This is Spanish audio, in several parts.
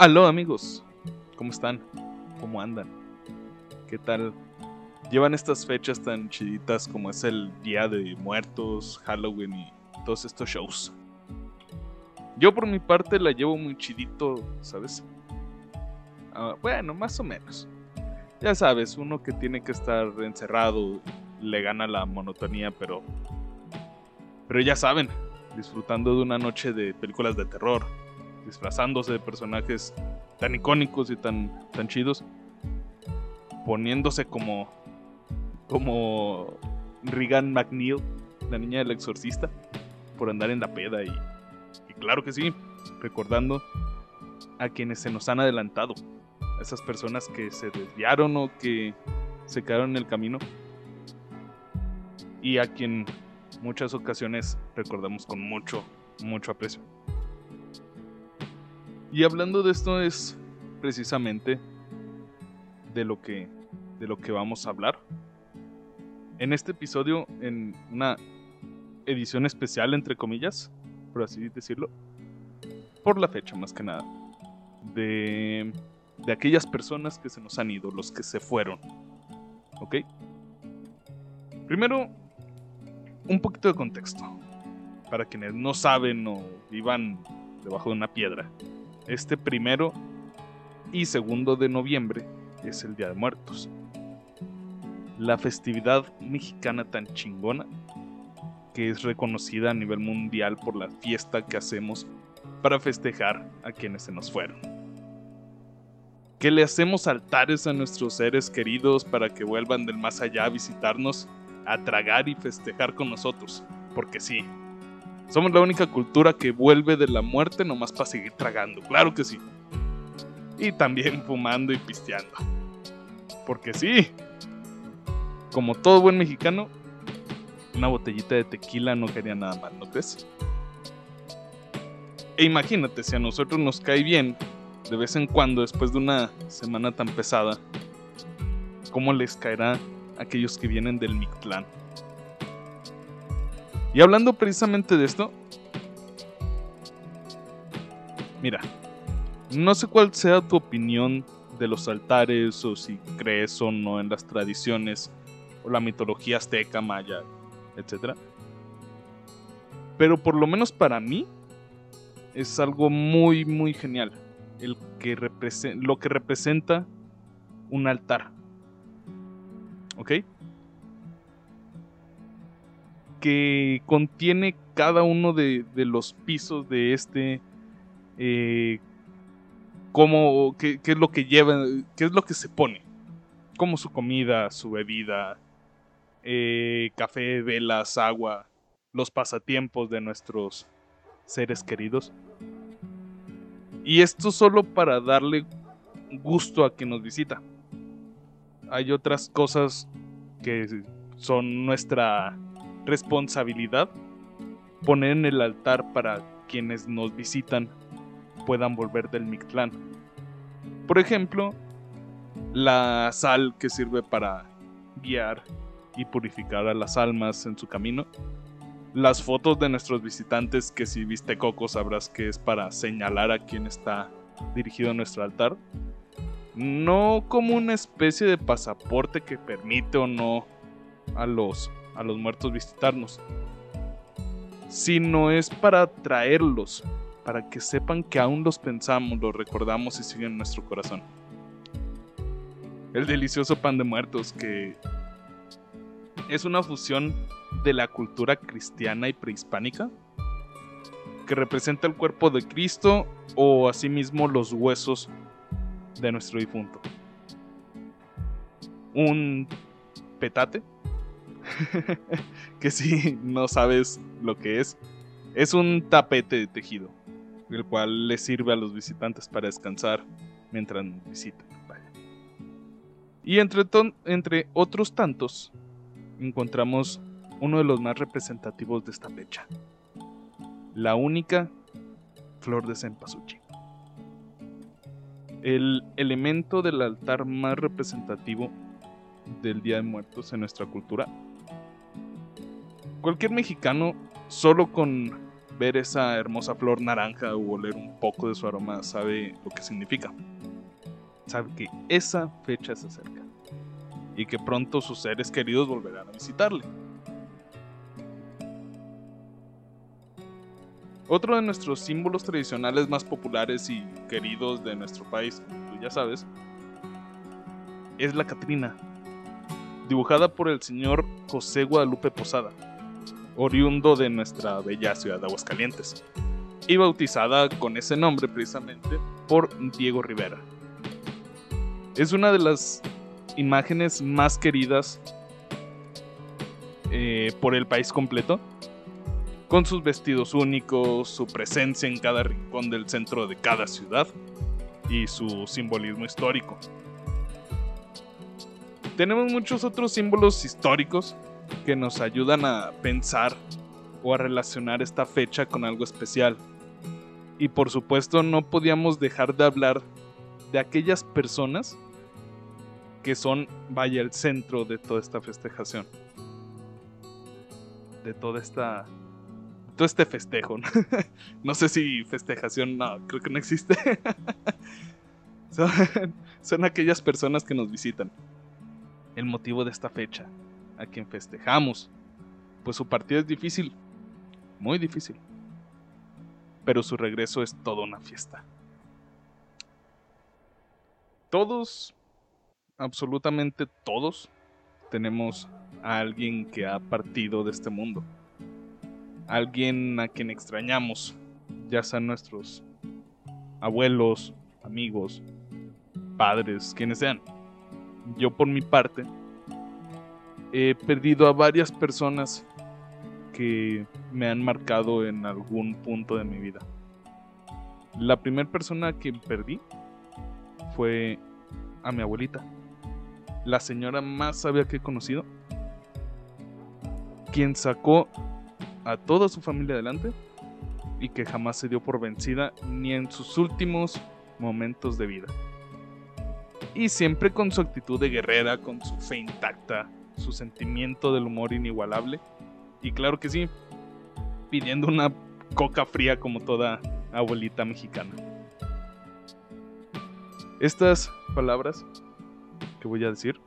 Aló amigos, ¿cómo están? ¿Cómo andan? ¿Qué tal? Llevan estas fechas tan chiditas como es el Día de Muertos, Halloween y todos estos shows. Yo por mi parte la llevo muy chidito, ¿sabes? Ah, bueno, más o menos. Ya sabes, uno que tiene que estar encerrado le gana la monotonía, pero... Pero ya saben, disfrutando de una noche de películas de terror, disfrazándose de personajes tan icónicos y tan, tan chidos, poniéndose como, como Regan McNeil, la niña del exorcista, por andar en la peda y, y claro que sí, recordando a quienes se nos han adelantado, a esas personas que se desviaron o que se quedaron en el camino y a quien muchas ocasiones recordamos con mucho, mucho aprecio. Y hablando de esto es precisamente de lo que de lo que vamos a hablar. En este episodio en una edición especial entre comillas, por así decirlo, por la fecha más que nada de de aquellas personas que se nos han ido, los que se fueron. ¿Ok? Primero, un poquito de contexto. Para quienes no saben o vivan debajo de una piedra. Este primero y segundo de noviembre es el Día de Muertos. La festividad mexicana tan chingona que es reconocida a nivel mundial por la fiesta que hacemos para festejar a quienes se nos fueron. Que le hacemos altares a nuestros seres queridos para que vuelvan del más allá a visitarnos, a tragar y festejar con nosotros. Porque sí, somos la única cultura que vuelve de la muerte nomás para seguir tragando, claro que sí. Y también fumando y pisteando. Porque sí, como todo buen mexicano, una botellita de tequila no quería nada mal, ¿no crees? E imagínate, si a nosotros nos cae bien, de vez en cuando, después de una semana tan pesada, ¿cómo les caerá a aquellos que vienen del Mictlán? Y hablando precisamente de esto, mira, no sé cuál sea tu opinión de los altares o si crees o no en las tradiciones o la mitología azteca, maya, etc. Pero por lo menos para mí es algo muy, muy genial el que lo que representa un altar. ¿Ok? Que contiene cada uno de, los pisos de este. Eh, cómo, qué, es lo que lleva, qué es lo que se pone. Como su comida, su bebida, eh, café, velas, agua, los pasatiempos de nuestros seres queridos. Y esto solo para darle gusto a quien nos visita. Hay otras cosas que son nuestra responsabilidad poner en el altar para quienes nos visitan puedan volver del Mictlán. Por ejemplo, la sal que sirve para guiar y purificar a las almas en su camino. Las fotos de nuestros visitantes que si viste Coco sabrás que es para señalar a quien está dirigido a nuestro altar. No como una especie de pasaporte que permite o no a los a los muertos visitarnos, sino es para traerlos, para que sepan que aún los pensamos, los recordamos y siguen en nuestro corazón. El delicioso pan de muertos que es una fusión de la cultura cristiana y prehispánica que representa el cuerpo de Cristo o asimismo los huesos de nuestro difunto. Un petate que si no sabes lo que es, es un tapete de tejido, el cual le sirve a los visitantes para descansar mientras visitan. Y entre, entre otros tantos, encontramos uno de los más representativos de esta fecha, la única flor de cempasúchil. El elemento del altar más representativo del Día de Muertos en nuestra cultura cualquier mexicano solo con ver esa hermosa flor naranja o oler un poco de su aroma sabe lo que significa. Sabe que esa fecha se acerca y que pronto sus seres queridos volverán a visitarle. Otro de nuestros símbolos tradicionales más populares y queridos de nuestro país, tú ya sabes, es la Catrina, dibujada por el señor José Guadalupe Posada, oriundo de nuestra bella ciudad de Aguascalientes, y bautizada con ese nombre precisamente por Diego Rivera. Es una de las imágenes más queridas eh, por el país completo, con sus vestidos únicos, su presencia en cada rincón del centro de cada ciudad y su simbolismo histórico. Tenemos muchos otros símbolos históricos que nos ayudan a pensar o a relacionar esta fecha con algo especial. Y por supuesto no podíamos dejar de hablar de aquellas personas que son, vaya, el centro de toda esta festejación. De toda esta todo este festejo. ¿no? sé si festejación, no, creo que no existe. son, aquellas personas que nos visitan. El motivo de esta fecha, a quien festejamos, pues su partida es difícil, muy difícil. Pero su regreso es toda una fiesta. Todos, absolutamente todos, tenemos a alguien que ha partido de este mundo alguien a quien extrañamos, ya sean nuestros abuelos, amigos, padres, quienes sean. Yo por mi parte he perdido a varias personas que me han marcado en algún punto de mi vida. La primera persona que perdí fue a mi abuelita, la señora más sabia que he conocido, quien sacó a toda su familia adelante y que jamás se dio por vencida ni en sus últimos momentos de vida. Y siempre con su actitud de guerrera, con su fe intacta, su sentimiento del humor inigualable. Y claro que sí, pidiendo una coca fría como toda abuelita mexicana. Estas palabras que voy a decir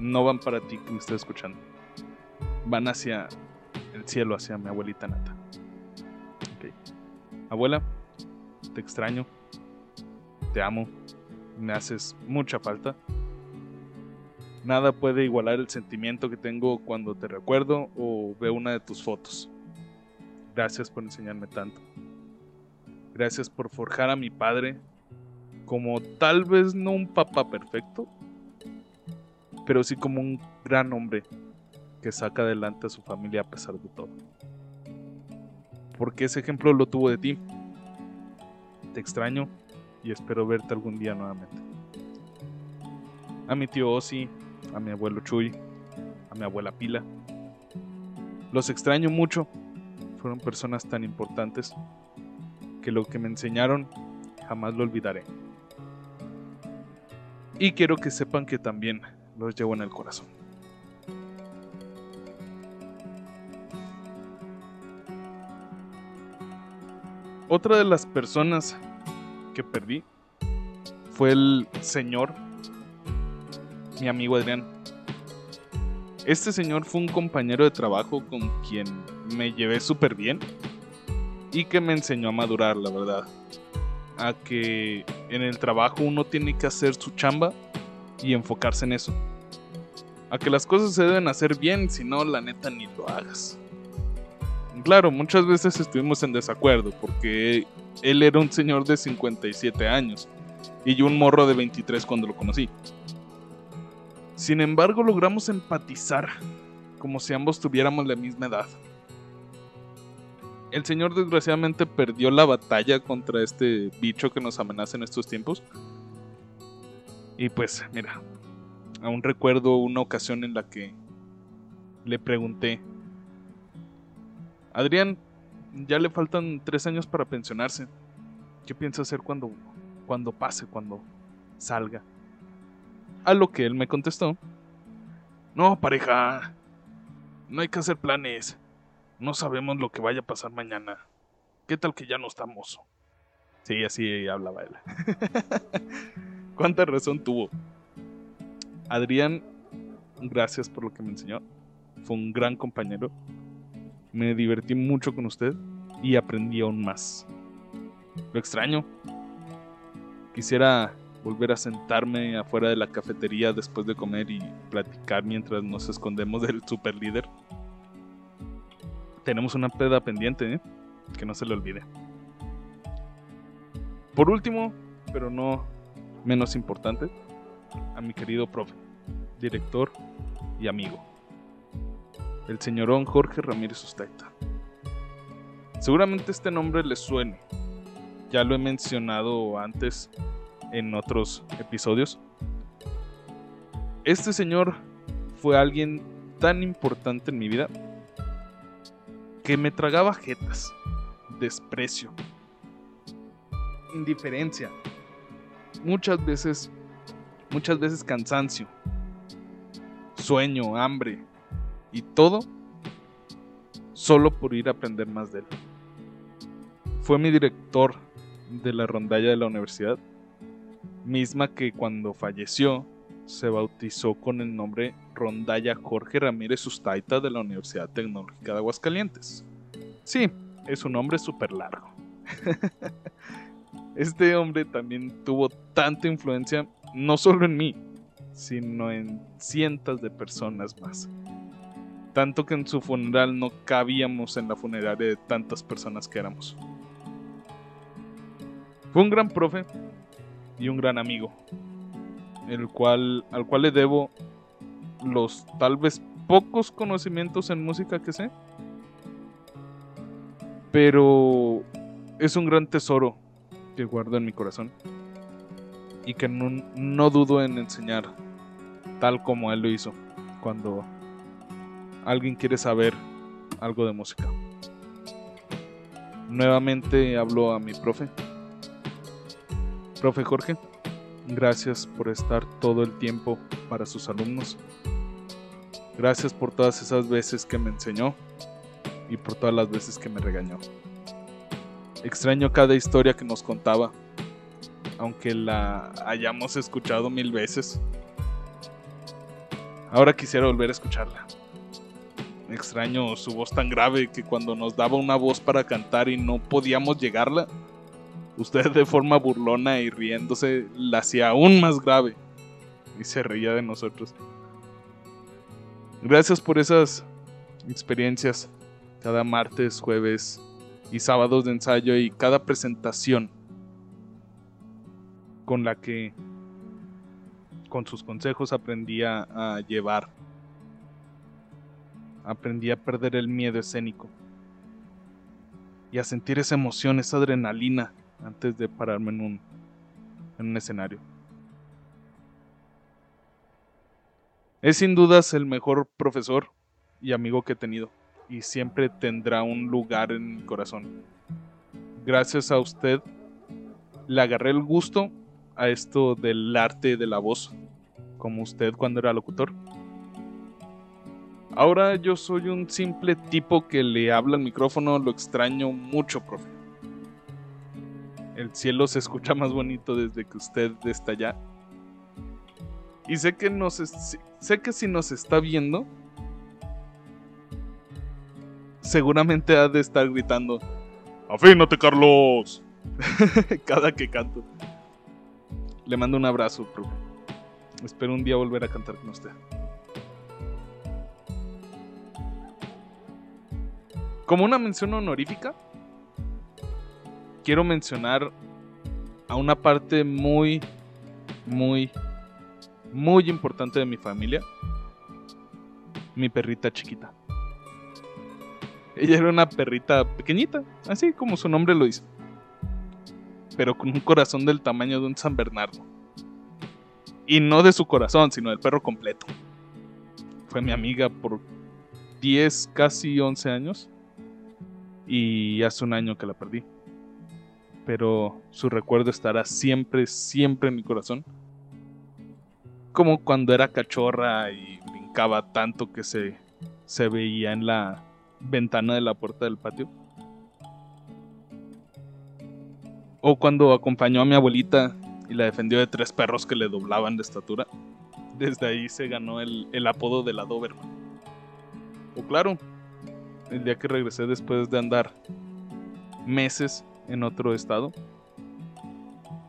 no van para ti que me estás escuchando. Van hacia el cielo hacia mi abuelita Nata. Abuela, te extraño, te amo, me haces mucha falta. Nada puede igualar el sentimiento que tengo cuando te recuerdo o veo una de tus fotos. Gracias por enseñarme tanto. Gracias por forjar a mi padre como tal vez no un papá perfecto, pero sí como un gran hombre que saca adelante a su familia a pesar de todo. Porque ese ejemplo lo tuvo de ti. Te extraño y espero verte algún día nuevamente. A mi tío Ozzy, a mi abuelo Chuy, a mi abuela Pila. Los extraño mucho. Fueron personas tan importantes que lo que me enseñaron jamás lo olvidaré. Y quiero que sepan que también los llevo en el corazón. Otra de las personas que perdí fue el señor, mi amigo Adrián. Este señor fue un compañero de trabajo con quien me llevé súper bien y que me enseñó a madurar, la verdad. A que en el trabajo uno tiene que hacer su chamba y enfocarse en eso. A que las cosas se deben hacer bien, si no, la neta ni lo hagas. Claro, muchas veces estuvimos en desacuerdo porque él era un señor de 57 años y yo un morro de 23 cuando lo conocí. Sin embargo, logramos empatizar como si ambos tuviéramos la misma edad. El señor desgraciadamente perdió la batalla contra este bicho que nos amenaza en estos tiempos. Y pues, mira, aún recuerdo una ocasión en la que le pregunté Adrián, ya le faltan tres años para pensionarse. ¿Qué piensa hacer cuando, cuando pase, cuando salga? A lo que él me contestó. No, pareja. No hay que hacer planes. No sabemos lo que vaya a pasar mañana. ¿Qué tal que ya no está mozo? Sí, así hablaba él. ¿Cuánta razón tuvo? Adrián, gracias por lo que me enseñó. Fue un gran compañero. Me divertí mucho con usted y aprendí aún más. Lo extraño. Quisiera volver a sentarme afuera de la cafetería después de comer y platicar mientras nos escondemos del super líder. Tenemos una peda pendiente, ¿eh? que no se le olvide. Por último, pero no menos importante, a mi querido profe, director y amigo, el señorón Jorge Ramírez Ustaita. Seguramente este nombre le suene, ya lo he mencionado antes en otros episodios. Este señor fue alguien tan importante en mi vida que me tragaba jetas, desprecio, indiferencia, muchas veces, muchas veces cansancio, sueño, hambre y todo solo por ir a aprender más de él. Fue mi director de la rondalla de la universidad misma que cuando falleció se bautizó con el nombre Rondalla Jorge Ramírez Sustaita de la Universidad Tecnológica de Aguascalientes. Sí, es un nombre súper largo. este hombre también tuvo tanta influencia, no solo en mí, sino en cientos de personas más. Tanto que en su funeral no cabíamos en la funeraria de tantas personas que éramos. Fue un gran profe, y un gran amigo, el cual, al cual le debo los tal vez pocos conocimientos en música que sé, pero es un gran tesoro que guardo en mi corazón y que no, no dudo en enseñar tal como él lo hizo cuando alguien quiere saber algo de música. Nuevamente hablo a mi profe, Profe Jorge, gracias por estar todo el tiempo para sus alumnos. Gracias por todas esas veces que me enseñó y por todas las veces que me regañó. Extraño cada historia que nos contaba, aunque la hayamos escuchado mil veces. Ahora quisiera volver a escucharla. Extraño su voz tan grave que cuando nos daba una voz para cantar y no podíamos llegarla, Usted de forma burlona y riéndose la hacía aún más grave y se reía de nosotros. Gracias por esas experiencias cada martes, jueves y sábados de ensayo y cada presentación con la que con sus consejos aprendí a llevar. Aprendí a perder el miedo escénico y a sentir esa emoción, esa adrenalina antes de pararme en un, en un escenario. Es sin dudas el mejor profesor y amigo que he tenido y siempre tendrá un lugar en mi corazón. Gracias a usted le agarré el gusto a esto del arte de la voz, como usted cuando era locutor. Ahora yo soy un simple tipo que le habla al micrófono, lo extraño mucho, profe el cielo se escucha más bonito desde que usted está allá. Y sé que nos sé que si nos está viendo, seguramente ha de estar gritando: ¡Afínate, Carlos! Cada que canto. Le mando un abrazo, Espero un día volver a cantar con usted. Como una mención honorífica, quiero mencionar a una parte muy, muy, muy importante de mi familia. Mi perrita chiquita. Ella era una perrita pequeñita, así como su nombre lo dice. Pero con un corazón del tamaño de un San Bernardo. Y no de su corazón, sino del perro completo. Fue mi amiga por 10, casi 11 años. Y hace un año que la perdí pero su recuerdo estará siempre, siempre en mi corazón. Como cuando era cachorra y brincaba tanto que se, se veía en la ventana de la puerta del patio. O cuando acompañó a mi abuelita y la defendió de tres perros que le doblaban de estatura. Desde ahí se ganó el, el apodo de la Doberman. O claro, el día que regresé después de andar meses en otro estado.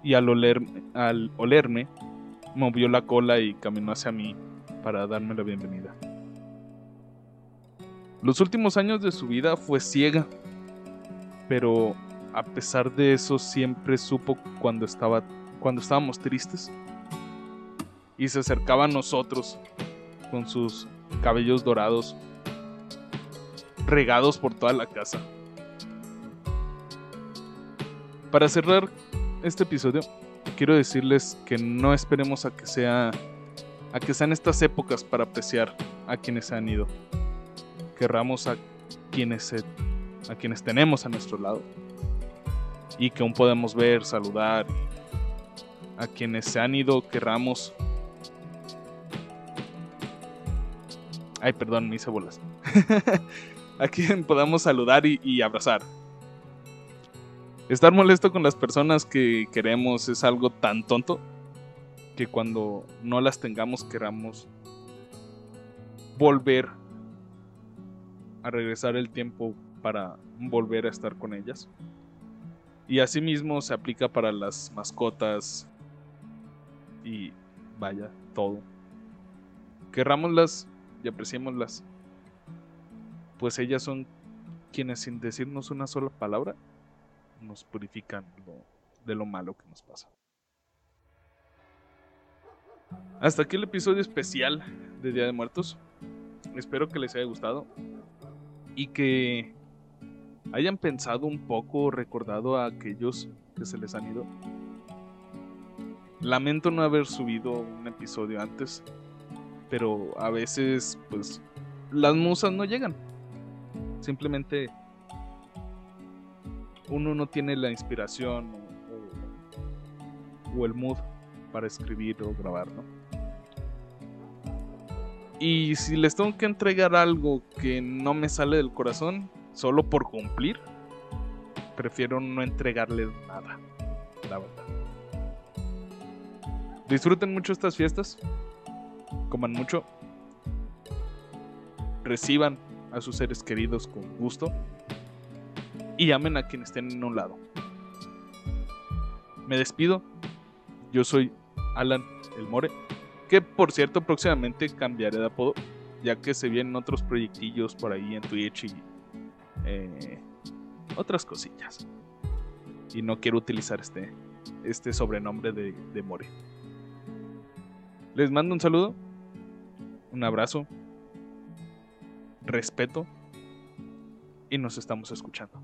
Y al, oler, al olerme, movió la cola y caminó hacia mí para darme la bienvenida. Los últimos años de su vida fue ciega, pero a pesar de eso siempre supo cuando estaba cuando estábamos tristes y se acercaba a nosotros con sus cabellos dorados regados por toda la casa. Para cerrar este episodio, quiero decirles que no esperemos a que sea a que sean estas épocas para apreciar a quienes se han ido. Querramos a quienes a quienes tenemos a nuestro lado y que aún podemos ver, saludar, a quienes se han ido, querramos. Ay, perdón, me hice bolas. a quien podamos saludar y, abrazar. Estar molesto con las personas que queremos es algo tan tonto que cuando no las tengamos queramos volver a regresar el tiempo para volver a estar con ellas. Y asimismo se aplica para las mascotas y vaya, todo. Querrámoslas y apreciémoslas pues ellas son quienes sin decirnos una sola palabra nos purifican de lo malo que nos pasa. Hasta aquí el episodio especial de Día de Muertos. Espero que les haya gustado y que hayan pensado un poco, recordado a aquellos que se les han ido. Lamento no haber subido un episodio antes, pero a veces pues las musas no llegan simplemente uno no tiene la inspiración o, el mood para escribir o grabar, ¿no? Y si les tengo que entregar algo que no me sale del corazón, solo por cumplir, prefiero no entregarles nada, la verdad. Disfruten mucho estas fiestas, coman mucho, reciban a sus seres queridos con gusto y amen a quienes estén en un lado. Me despido. Yo soy Alan El More, que por cierto próximamente cambiaré de apodo, ya que se vienen otros proyectillos por ahí en Twitch y eh, otras cosillas. Y no quiero utilizar este, este sobrenombre de More. Les mando un saludo, un abrazo, respeto y nos estamos escuchando.